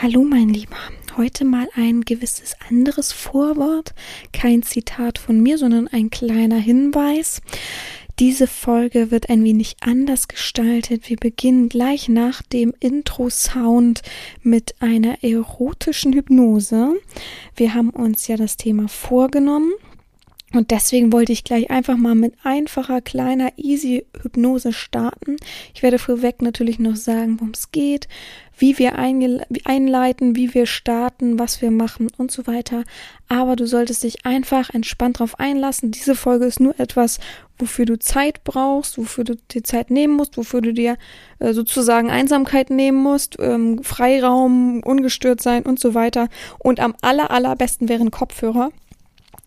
Hallo mein Lieber, heute mal ein gewisses anderes Vorwort, kein Zitat von mir, sondern ein kleiner Hinweis. Diese Folge wird ein wenig anders gestaltet. Wir beginnen gleich nach dem Intro-Sound mit einer erotischen Hypnose. Wir haben uns ja das Thema vorgenommen und deswegen wollte ich gleich einfach mal mit einfacher, kleiner, easy Hypnose starten. Ich werde vorweg natürlich noch sagen, worum es geht, wie wir einleiten, wie wir starten, was wir machen und so weiter. Aber du solltest dich einfach entspannt drauf einlassen. Diese Folge ist nur etwas, wofür du Zeit brauchst, wofür du dir Zeit nehmen musst, wofür du dir äh, sozusagen Einsamkeit nehmen musst, ähm, Freiraum, ungestört sein und so weiter. Und am aller, allerbesten wären Kopfhörer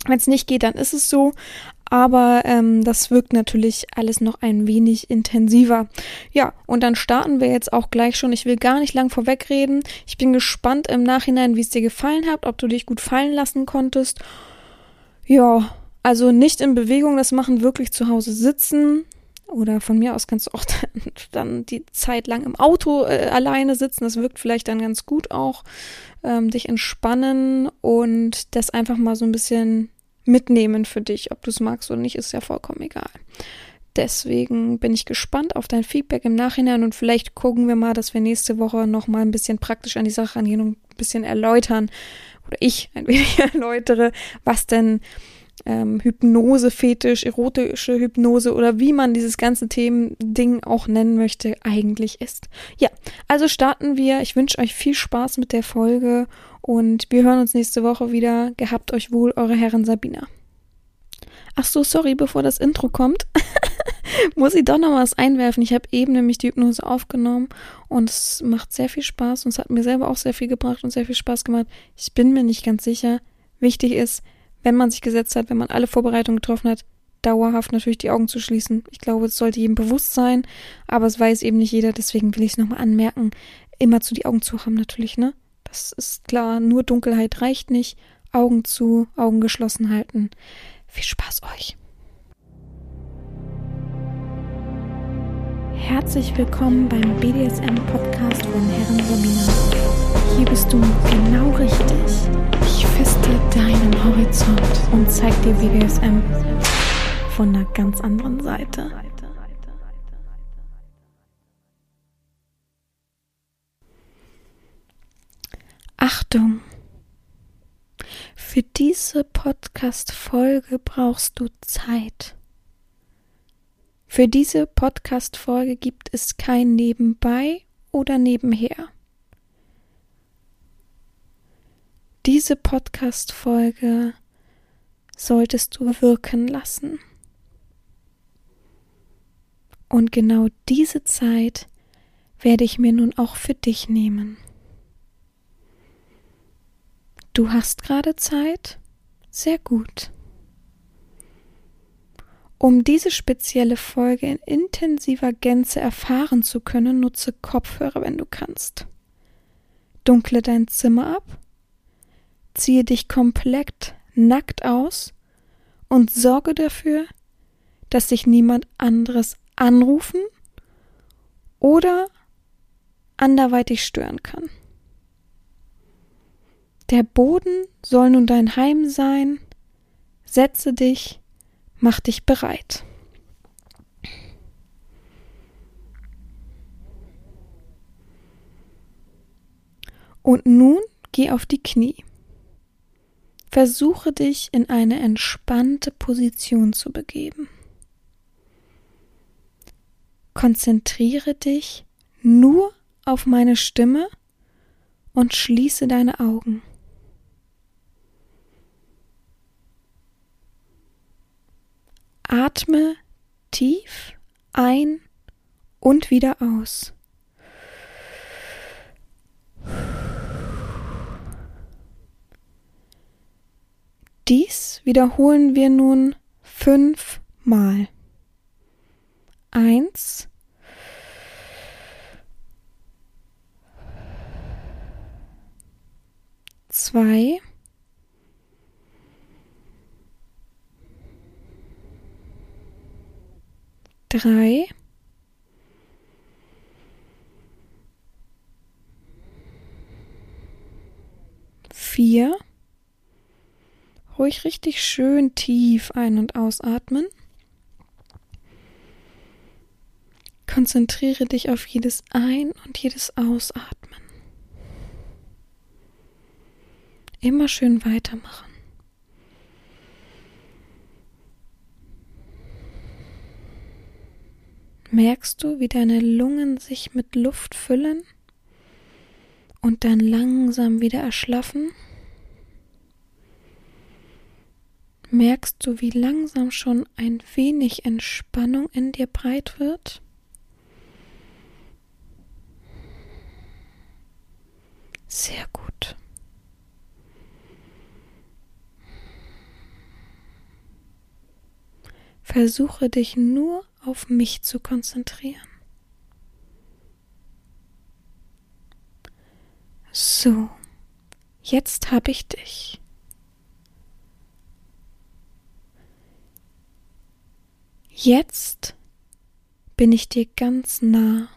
wenn es nicht geht, dann ist es so. Aber ähm, das wirkt natürlich alles noch ein wenig intensiver. Ja, und dann starten wir jetzt auch gleich schon. Ich will gar nicht lang vorwegreden. Ich bin gespannt im Nachhinein, wie es dir gefallen hat, ob du dich gut fallen lassen konntest. Ja, also nicht in Bewegung das machen, wirklich zu Hause sitzen. Oder von mir aus kannst du auch dann die Zeit lang im Auto äh, alleine sitzen. Das wirkt vielleicht dann ganz gut auch. Ähm, dich entspannen und das einfach mal so ein bisschen mitnehmen für dich. Ob du es magst oder nicht, ist ja vollkommen egal. Deswegen bin ich gespannt auf dein Feedback im Nachhinein und vielleicht gucken wir mal, dass wir nächste Woche noch mal ein bisschen praktisch an die Sache angehen und ein bisschen erläutern oder ich ein wenig erläutere, was denn ähm, Hypnose, Fetisch, erotische Hypnose oder wie man dieses ganze Themen-Ding auch nennen möchte, eigentlich ist. Ja, also starten wir. Ich wünsche euch viel Spaß mit der Folge und wir hören uns nächste Woche wieder. Gehabt euch wohl, eure Herren Sabina. Ach so, sorry, bevor das Intro kommt, muss ich doch noch was einwerfen. Ich habe eben nämlich die Hypnose aufgenommen und es macht sehr viel Spaß und es hat mir selber auch sehr viel gebracht und sehr viel Spaß gemacht. Ich bin mir nicht ganz sicher. Wichtig ist, wenn man sich gesetzt hat, wenn man alle Vorbereitungen getroffen hat, dauerhaft natürlich die Augen zu schließen. Ich glaube, es sollte jedem bewusst sein, aber es weiß eben nicht jeder, deswegen will ich es nochmal anmerken. Immer zu die Augen zu haben natürlich, ne? Das ist klar, nur Dunkelheit reicht nicht. Augen zu, Augen geschlossen halten. Viel Spaß euch. Herzlich willkommen beim BDSM-Podcast von Herren Romina. Hier bist du genau richtig. Ich feste deinen Horizont und zeig dir BDSM von einer ganz anderen Seite. Achtung! Für diese Podcast-Folge brauchst du Zeit. Für diese Podcast-Folge gibt es kein Nebenbei oder Nebenher. Diese Podcast-Folge solltest du wirken lassen. Und genau diese Zeit werde ich mir nun auch für dich nehmen. Du hast gerade Zeit? Sehr gut. Um diese spezielle Folge in intensiver Gänze erfahren zu können, nutze Kopfhörer, wenn du kannst. Dunkle dein Zimmer ab, ziehe dich komplett nackt aus und sorge dafür, dass dich niemand anderes anrufen oder anderweitig stören kann. Der Boden soll nun dein Heim sein. Setze dich, mach dich bereit. Und nun geh auf die Knie. Versuche dich in eine entspannte Position zu begeben. Konzentriere dich nur auf meine Stimme und schließe deine Augen. Atme tief ein und wieder aus. Dies wiederholen wir nun fünfmal. Eins, zwei, drei, vier. Ruhig richtig schön tief ein- und ausatmen. Konzentriere dich auf jedes Ein- und jedes Ausatmen. Immer schön weitermachen. Merkst du, wie deine Lungen sich mit Luft füllen und dann langsam wieder erschlaffen? Merkst du, wie langsam schon ein wenig Entspannung in dir breit wird? Sehr gut. Versuche dich nur auf mich zu konzentrieren. So, jetzt habe ich dich. Jetzt bin ich dir ganz nah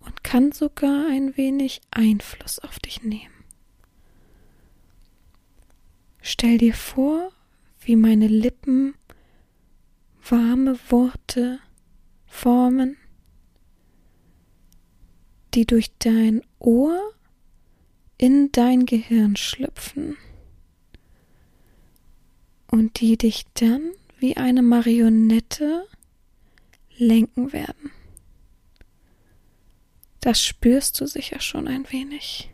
und kann sogar ein wenig Einfluss auf dich nehmen. Stell dir vor, wie meine Lippen warme Worte formen, die durch dein Ohr in dein Gehirn schlüpfen und die dich dann wie eine Marionette lenken werden. Das spürst du sicher schon ein wenig.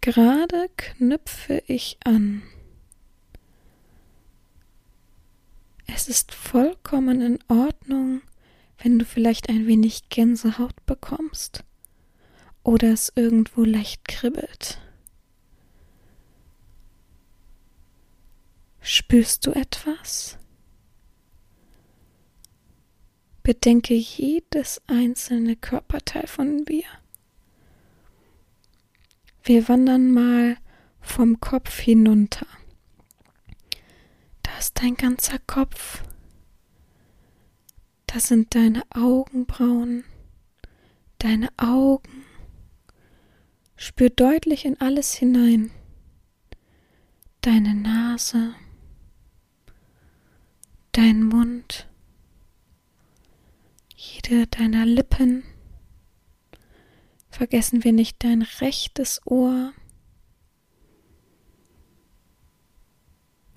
Gerade knüpfe ich an. Es ist vollkommen in Ordnung, wenn du vielleicht ein wenig Gänsehaut bekommst oder es irgendwo leicht kribbelt. Spürst du etwas? Bedenke jedes einzelne Körperteil von mir. Wir wandern mal vom Kopf hinunter. Da ist dein ganzer Kopf. Das sind deine Augenbrauen, deine Augen. Spür deutlich in alles hinein. Deine Nase, dein Mund, jede deiner Lippen. Vergessen wir nicht dein rechtes Ohr,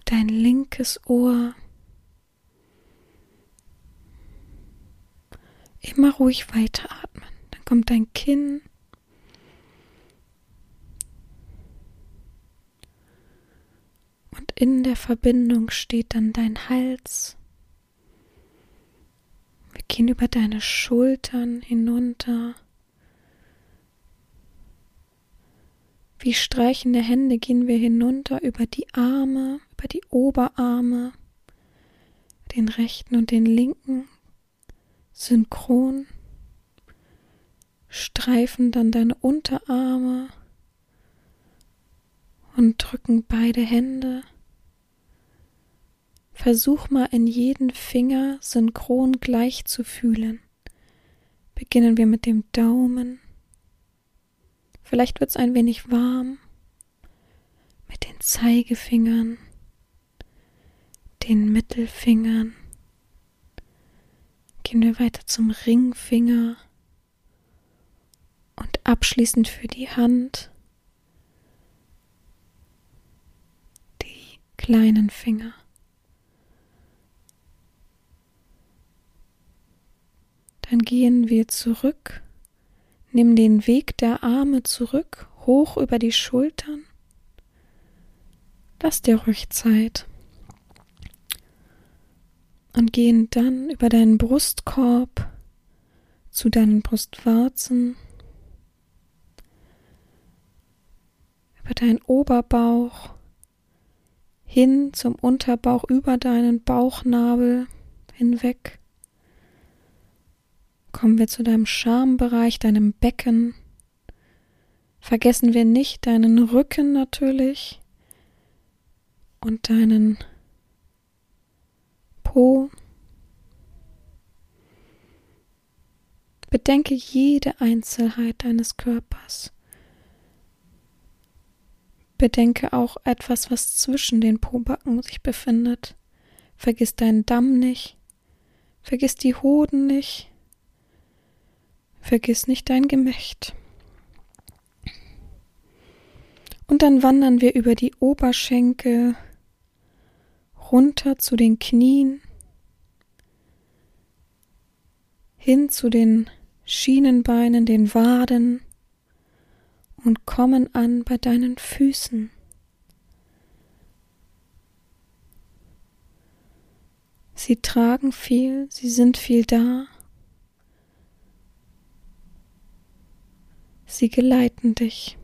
dein linkes Ohr. Immer ruhig weiteratmen. Dann kommt dein Kinn. In der Verbindung steht dann dein Hals. Wir gehen über deine Schultern hinunter. Wie streichende Hände gehen wir hinunter über die Arme, über die Oberarme, den rechten und den linken, synchron, streifen dann deine Unterarme und drücken beide Hände. Versuch mal in jeden Finger synchron gleich zu fühlen. Beginnen wir mit dem Daumen. Vielleicht wird es ein wenig warm mit den Zeigefingern, den Mittelfingern. Gehen wir weiter zum Ringfinger und abschließend für die Hand die kleinen Finger. Dann gehen wir zurück, nimm den Weg der Arme zurück, hoch über die Schultern. Lass dir ruhig Zeit. Und gehen dann über deinen Brustkorb zu deinen Brustwarzen, über deinen Oberbauch, hin zum Unterbauch, über deinen Bauchnabel hinweg kommen wir zu deinem Schambereich, deinem Becken. Vergessen wir nicht deinen Rücken natürlich und deinen Po. Bedenke jede Einzelheit deines Körpers. Bedenke auch etwas, was zwischen den Pobacken sich befindet. Vergiss deinen Damm nicht. Vergiss die Hoden nicht. Vergiss nicht dein Gemächt. Und dann wandern wir über die Oberschenkel runter zu den Knien, hin zu den Schienenbeinen, den Waden und kommen an bei deinen Füßen. Sie tragen viel, sie sind viel da. Sie geleiten dich.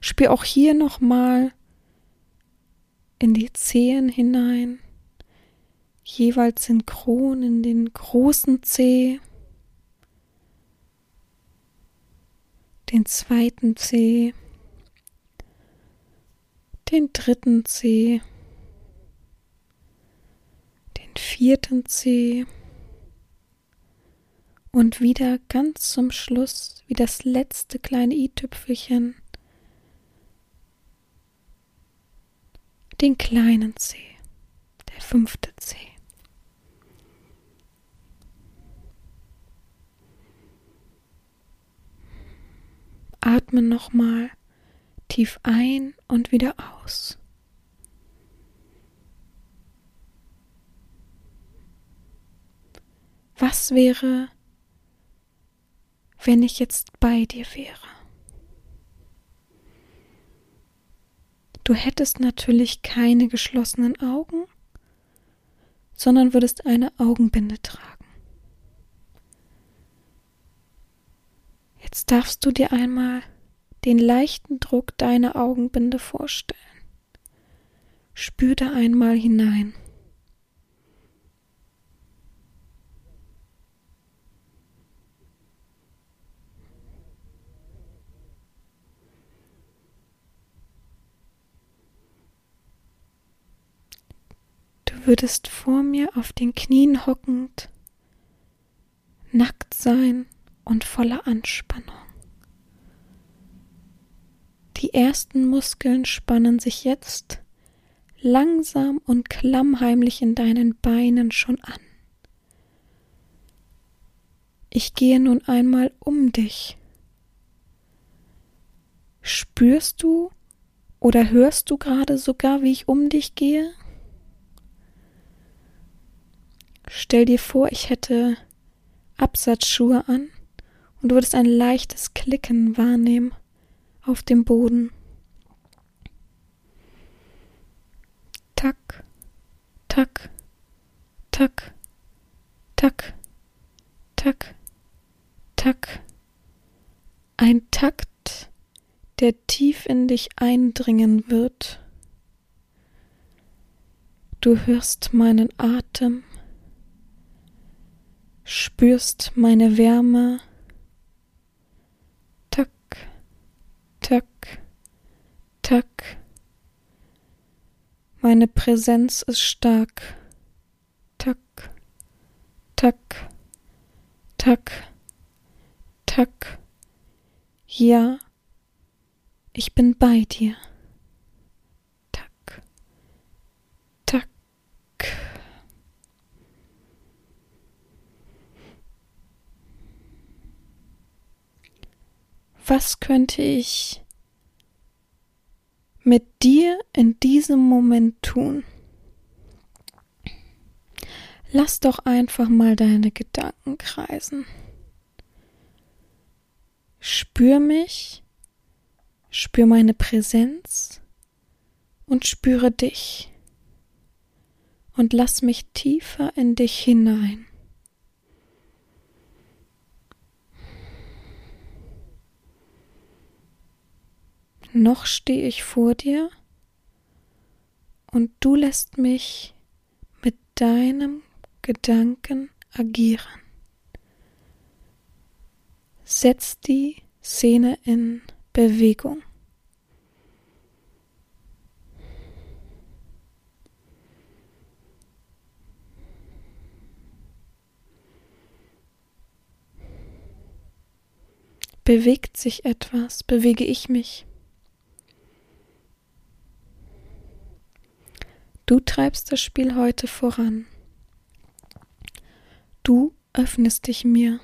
Spür auch hier nochmal in die Zehen hinein, jeweils synchron in den großen Zeh, den zweiten Zeh, den dritten Zeh, den vierten Zeh und wieder ganz zum Schluss, wie das letzte kleine i-Tüpfelchen, den kleinen Zeh, der fünfte Zeh. Atme nochmal tief ein und wieder aus. Was wäre, wenn ich jetzt bei dir wäre? Du hättest natürlich keine geschlossenen Augen, sondern würdest eine Augenbinde tragen. Jetzt darfst du dir einmal den leichten Druck deiner Augenbinde vorstellen. Spür da einmal hinein. Würdest vor mir auf den Knien hockend, nackt sein und voller Anspannung. Die ersten Muskeln spannen sich jetzt langsam und klammheimlich in deinen Beinen schon an. Ich gehe nun einmal um dich. Spürst du oder hörst du gerade sogar, wie ich um dich gehe? Stell dir vor, ich hätte Absatzschuhe an und du würdest ein leichtes Klicken wahrnehmen auf dem Boden. Tack, tack, tack, tack, tack, tack. Ein Takt, der tief in dich eindringen wird. Du hörst meinen Atem spürst meine Wärme. Tack, tack, tack. Meine Präsenz ist stark. Tack, tack, tack, tack. Ja, ich bin bei dir. Was könnte ich mit dir in diesem Moment tun? Lass doch einfach mal deine Gedanken kreisen. Spür mich, spür meine Präsenz und spüre dich und lass mich tiefer in dich hinein. Noch stehe ich vor dir und du lässt mich mit deinem Gedanken agieren. Setz die Szene in Bewegung. Bewegt sich etwas, bewege ich mich. Du treibst das Spiel heute voran. Du öffnest dich mir.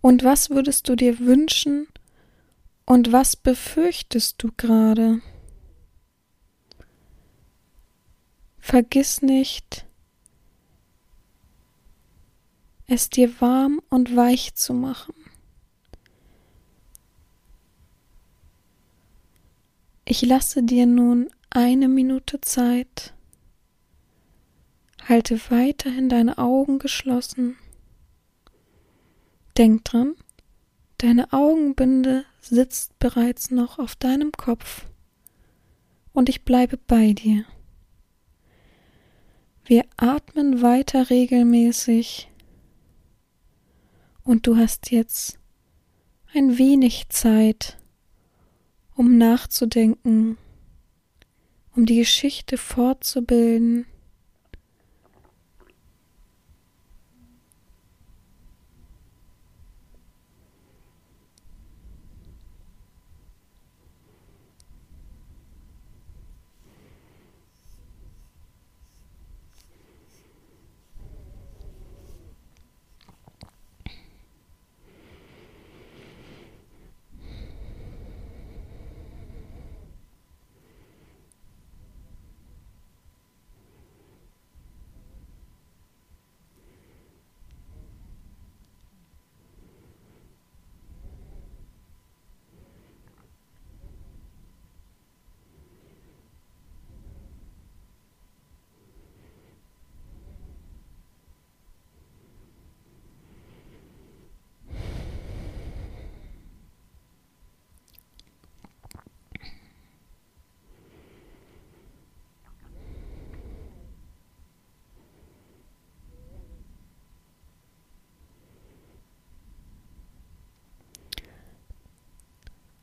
Und was würdest du dir wünschen und was befürchtest du gerade? Vergiss nicht, es dir warm und weich zu machen. Ich lasse dir nun eine Minute Zeit. Halte weiterhin deine Augen geschlossen. Denk dran, deine Augenbinde sitzt bereits noch auf deinem Kopf und ich bleibe bei dir. Wir atmen weiter regelmäßig und du hast jetzt ein wenig Zeit, um nachzudenken, um die Geschichte fortzubilden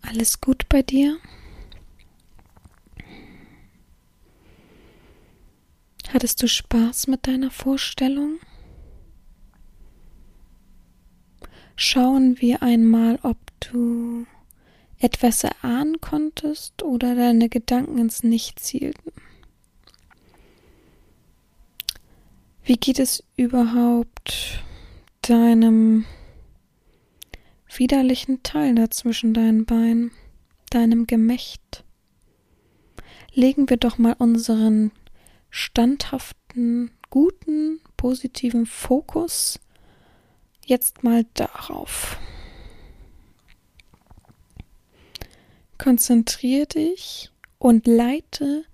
Alles gut bei dir? Hattest du Spaß mit deiner Vorstellung? Schauen wir einmal, ob du etwas erahnen konntest oder deine Gedanken ins Nicht zielten. Wie geht es überhaupt deinem widerlichen Teil dazwischen deinen Beinen, deinem Gemächt. Legen wir doch mal unseren standhaften, guten, positiven Fokus jetzt mal darauf. Konzentriere dich und leite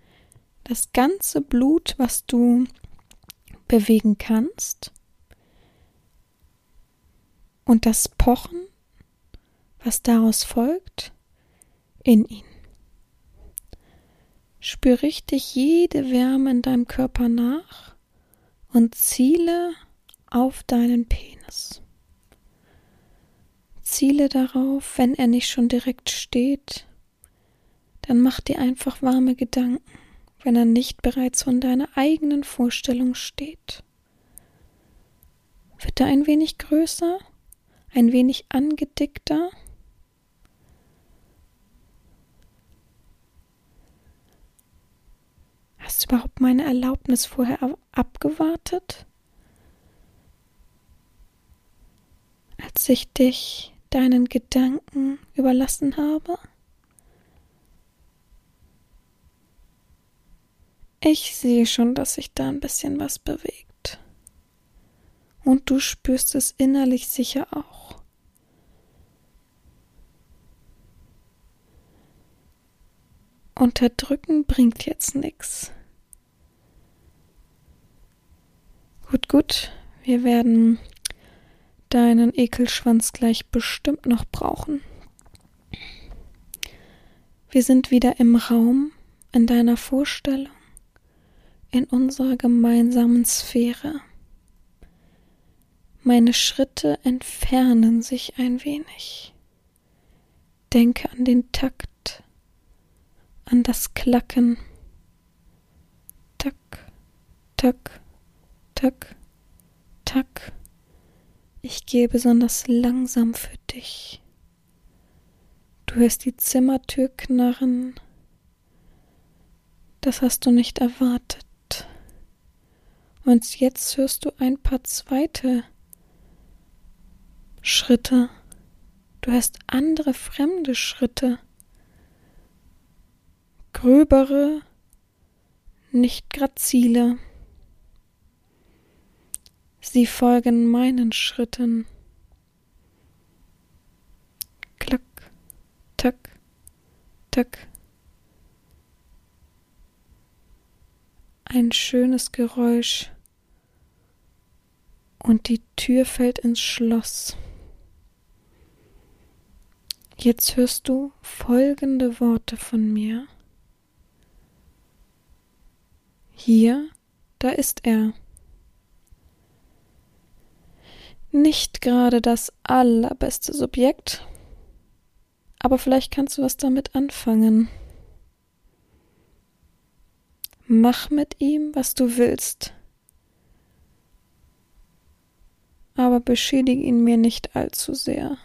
das ganze Blut, was du bewegen kannst, und das Pochen was daraus folgt, in ihn. Spür richtig jede Wärme in deinem Körper nach und ziele auf deinen Penis. Ziele darauf, wenn er nicht schon direkt steht, dann mach dir einfach warme Gedanken, wenn er nicht bereits von deiner eigenen Vorstellung steht. Wird er ein wenig größer, ein wenig angedickter, Hast du überhaupt meine Erlaubnis vorher abgewartet? Als ich dich deinen Gedanken überlassen habe? Ich sehe schon, dass sich da ein bisschen was bewegt. Und du spürst es innerlich sicher auch. Unterdrücken bringt jetzt nichts. Gut, gut, wir werden deinen Ekelschwanz gleich bestimmt noch brauchen. Wir sind wieder im Raum, in deiner Vorstellung, in unserer gemeinsamen Sphäre. Meine Schritte entfernen sich ein wenig. Denke an den Takt an das Klacken. Tack, tack, tack, tack. Ich gehe besonders langsam für dich. Du hörst die Zimmertür knarren. Das hast du nicht erwartet. Und jetzt hörst du ein paar zweite Schritte. Du hörst andere fremde Schritte. Gröbere, nicht grazile. Sie folgen meinen Schritten. Klack, tack, tack. Ein schönes Geräusch und die Tür fällt ins Schloss. Jetzt hörst du folgende Worte von mir. Hier, da ist er. Nicht gerade das allerbeste Subjekt, aber vielleicht kannst du was damit anfangen. Mach mit ihm, was du willst, aber beschädige ihn mir nicht allzu sehr.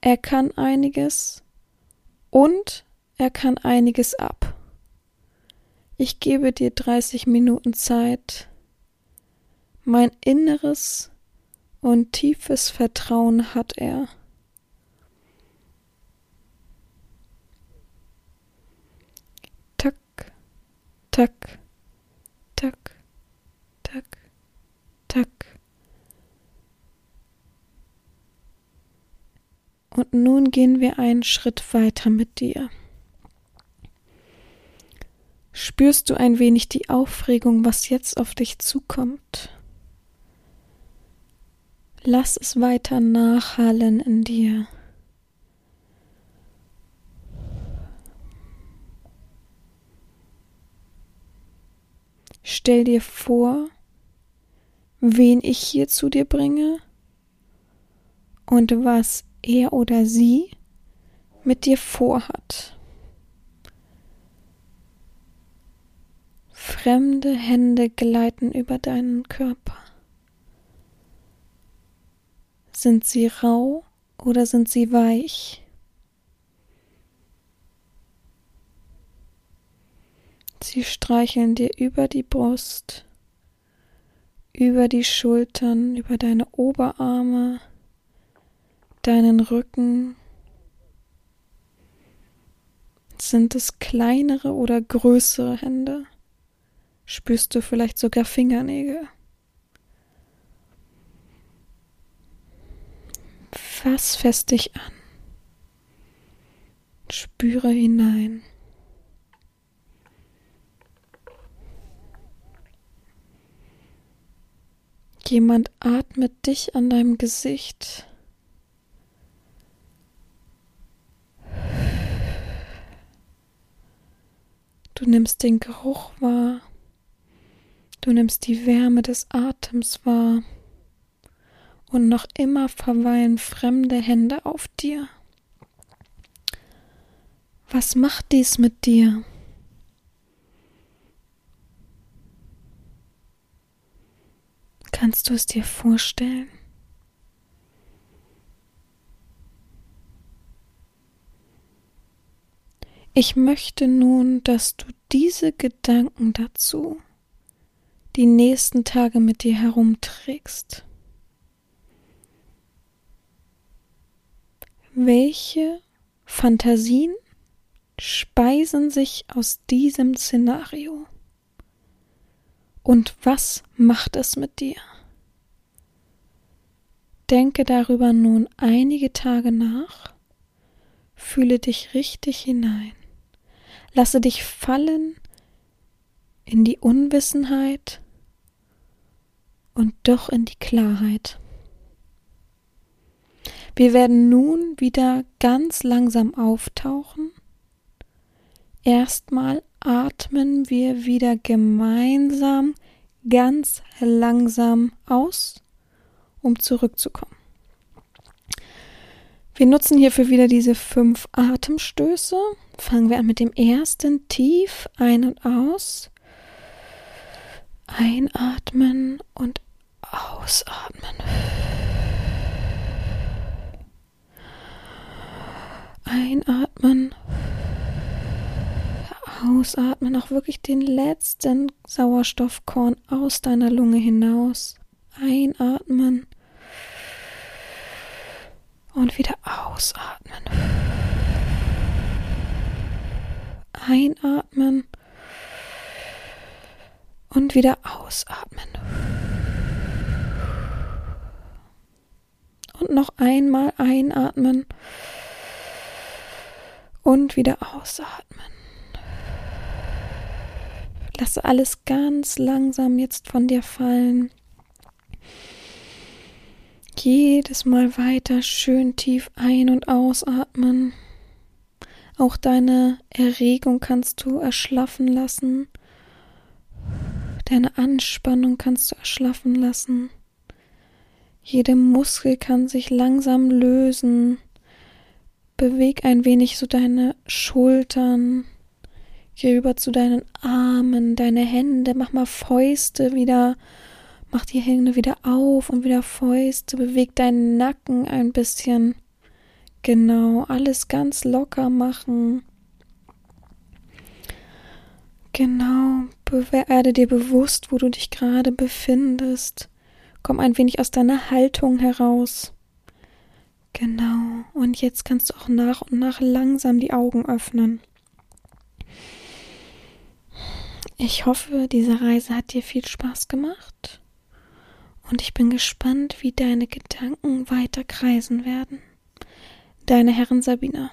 Er kann einiges und er kann einiges ab. Ich gebe dir 30 Minuten Zeit. Mein inneres und tiefes Vertrauen hat er. Tack, tack, tack, tack, tack. Und nun gehen wir einen Schritt weiter mit dir. Spürst du ein wenig die Aufregung, was jetzt auf dich zukommt? Lass es weiter nachhallen in dir. Stell dir vor, wen ich hier zu dir bringe und was er oder sie mit dir vorhat. Fremde Hände gleiten über deinen Körper. Sind sie rau oder sind sie weich? Sie streicheln dir über die Brust, über die Schultern, über deine Oberarme, deinen Rücken? Sind es kleinere oder größere Hände? Spürst du vielleicht sogar Fingernägel? Fass fest dich an. Spüre hinein. Jemand atmet dich an deinem Gesicht. Du nimmst den Geruch wahr. Du nimmst die Wärme des Atems wahr. Und noch immer verweilen fremde Hände auf dir. Was macht dies mit dir? Kannst du es dir vorstellen? Ich möchte nun, dass du diese Gedanken dazu die nächsten Tage mit dir herumträgst. Welche Fantasien speisen sich aus diesem Szenario? Und was macht es mit dir? Denke darüber nun einige Tage nach, fühle dich richtig hinein. Lasse dich fallen in die Unwissenheit und doch in die Klarheit. Wir werden nun wieder ganz langsam auftauchen. Erstmal atmen wir wieder gemeinsam ganz langsam aus, um zurückzukommen. Wir nutzen hierfür wieder diese fünf Atemstöße. Fangen wir an mit dem ersten tief ein und aus. Einatmen und ausatmen. Einatmen. Ausatmen. Auch wirklich den letzten Sauerstoffkorn aus deiner Lunge hinaus. Einatmen. Und wieder ausatmen. Einatmen. Und wieder ausatmen. Und noch einmal einatmen und wieder ausatmen. Lasse alles ganz langsam jetzt von dir fallen. Jedes Mal weiter schön tief ein- und ausatmen. Auch deine Erregung kannst du erschlaffen lassen. Deine Anspannung kannst du erschlaffen lassen. Jede Muskel kann sich langsam lösen. Beweg ein wenig so deine Schultern. Geh rüber zu deinen Armen, deine Hände. Mach mal Fäuste wieder. Mach die Hände wieder auf und wieder Fäuste. Beweg deinen Nacken ein bisschen. Genau, alles ganz locker machen. Genau, werde dir bewusst, wo du dich gerade befindest. Komm ein wenig aus deiner Haltung heraus. Genau. Und jetzt kannst du auch nach und nach langsam die Augen öffnen. Ich hoffe, diese Reise hat dir viel Spaß gemacht. Und ich bin gespannt, wie deine Gedanken weiter kreisen werden. Deine Herren Sabina.